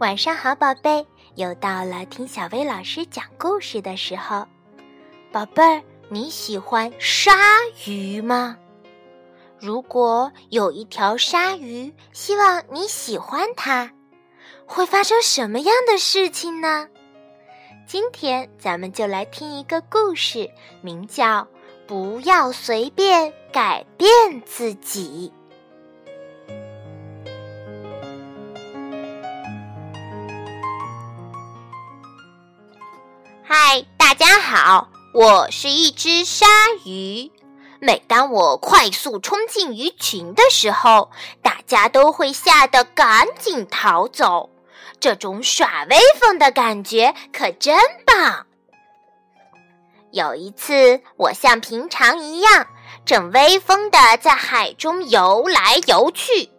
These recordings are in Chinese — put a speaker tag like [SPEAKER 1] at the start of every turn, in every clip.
[SPEAKER 1] 晚上好，宝贝，又到了听小薇老师讲故事的时候。宝贝儿，你喜欢鲨鱼吗？如果有一条鲨鱼，希望你喜欢它，会发生什么样的事情呢？今天咱们就来听一个故事，名叫《不要随便改变自己》。好，我是一只鲨鱼。每当我快速冲进鱼群的时候，大家都会吓得赶紧逃走。这种耍威风的感觉可真棒。有一次，我像平常一样，正威风的在海中游来游去。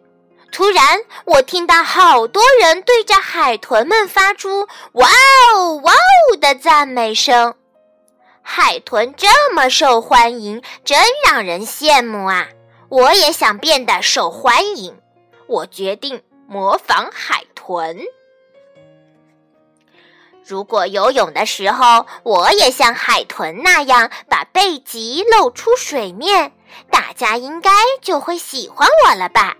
[SPEAKER 1] 突然，我听到好多人对着海豚们发出“哇哦，哇哦”的赞美声。海豚这么受欢迎，真让人羡慕啊！我也想变得受欢迎。我决定模仿海豚。如果游泳的时候，我也像海豚那样把背脊露出水面，大家应该就会喜欢我了吧？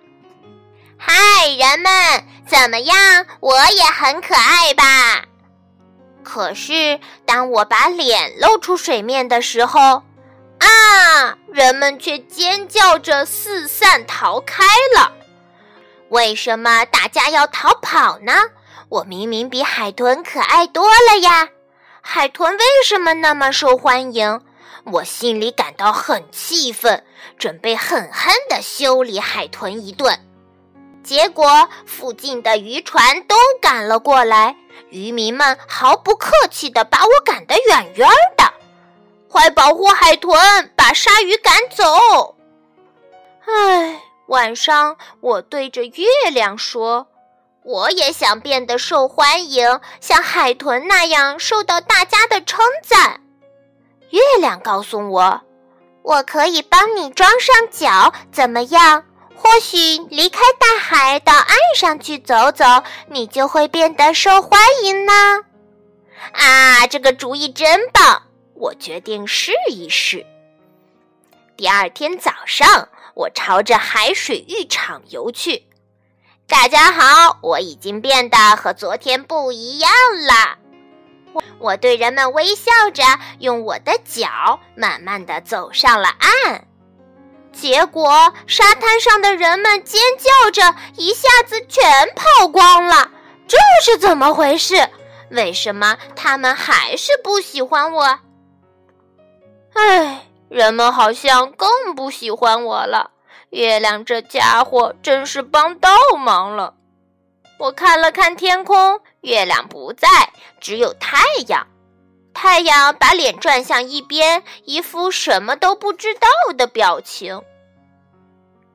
[SPEAKER 1] 嗨，人们，怎么样？我也很可爱吧？可是当我把脸露出水面的时候，啊，人们却尖叫着四散逃开了。为什么大家要逃跑呢？我明明比海豚可爱多了呀！海豚为什么那么受欢迎？我心里感到很气愤，准备狠狠地修理海豚一顿。结果，附近的渔船都赶了过来，渔民们毫不客气地把我赶得远远的。快保护海豚，把鲨鱼赶走！唉，晚上我对着月亮说：“我也想变得受欢迎，像海豚那样受到大家的称赞。”月亮告诉我：“我可以帮你装上脚，怎么样？”或许离开大海到岸上去走走，你就会变得受欢迎呢。啊，这个主意真棒！我决定试一试。第二天早上，我朝着海水浴场游去。大家好，我已经变得和昨天不一样了。我对人们微笑着，用我的脚慢慢的走上了岸。结果，沙滩上的人们尖叫着，一下子全跑光了。这是怎么回事？为什么他们还是不喜欢我？唉，人们好像更不喜欢我了。月亮这家伙真是帮倒忙了。我看了看天空，月亮不在，只有太阳。太阳把脸转向一边，一副什么都不知道的表情。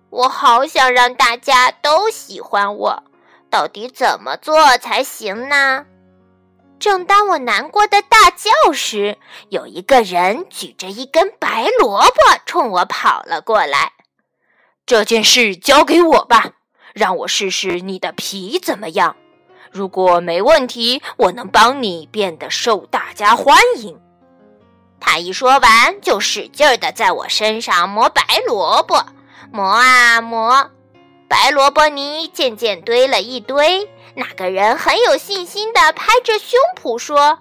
[SPEAKER 1] 我好想让大家都喜欢我，到底怎么做才行呢？正当我难过的大叫时，有一个人举着一根白萝卜冲我跑了过来。
[SPEAKER 2] 这件事交给我吧，让我试试你的皮怎么样。如果没问题，我能帮你变得受大家欢迎。
[SPEAKER 1] 他一说完，就使劲儿的在我身上磨白萝卜，磨啊磨，白萝卜泥渐渐堆了一堆。那个人很有信心的拍着胸脯说：“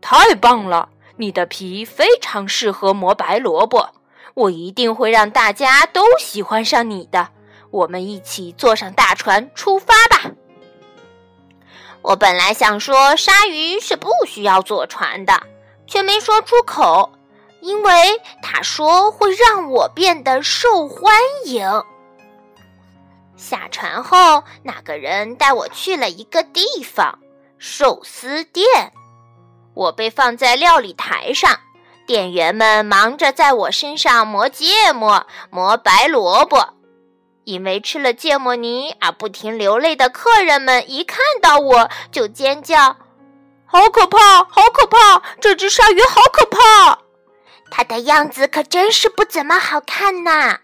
[SPEAKER 2] 太棒了，你的皮非常适合磨白萝卜，我一定会让大家都喜欢上你的。我们一起坐上大船出发吧。”
[SPEAKER 1] 我本来想说鲨鱼是不需要坐船的，却没说出口，因为他说会让我变得受欢迎。下船后，那个人带我去了一个地方——寿司店。我被放在料理台上，店员们忙着在我身上磨芥末、磨白萝卜。因为吃了芥末泥而不停流泪的客人们，一看到我就尖叫：“
[SPEAKER 2] 好可怕，好可怕！这只鲨鱼好可怕！
[SPEAKER 1] 它的样子可真是不怎么好看呐！”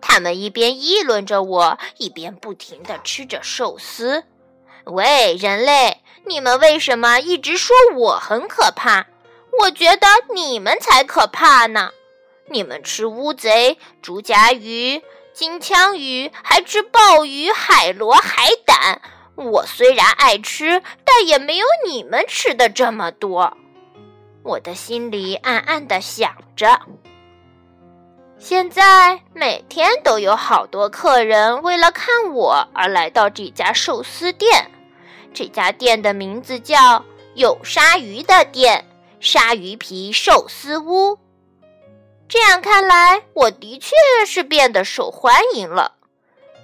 [SPEAKER 1] 他们一边议论着我，一边不停地吃着寿司。喂，人类，你们为什么一直说我很可怕？我觉得你们才可怕呢！你们吃乌贼、竹荚鱼、金枪鱼，还吃鲍鱼、海螺、海胆。我虽然爱吃，但也没有你们吃的这么多。我的心里暗暗的想着。现在每天都有好多客人为了看我而来到这家寿司店。这家店的名字叫“有鲨鱼的店”，鲨鱼皮寿司屋。这样看来，我的确是变得受欢迎了。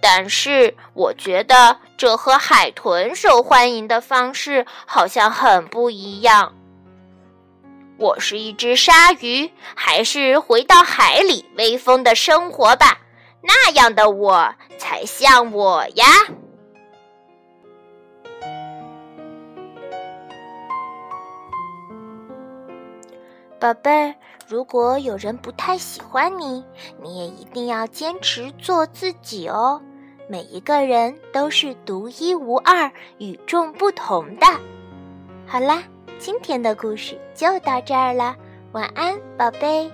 [SPEAKER 1] 但是，我觉得这和海豚受欢迎的方式好像很不一样。我是一只鲨鱼，还是回到海里威风的生活吧？那样的我才像我呀，
[SPEAKER 3] 宝贝儿。如果有人不太喜欢你，你也一定要坚持做自己哦。每一个人都是独一无二、与众不同的。好啦。今天的故事就到这儿了，晚安，宝贝。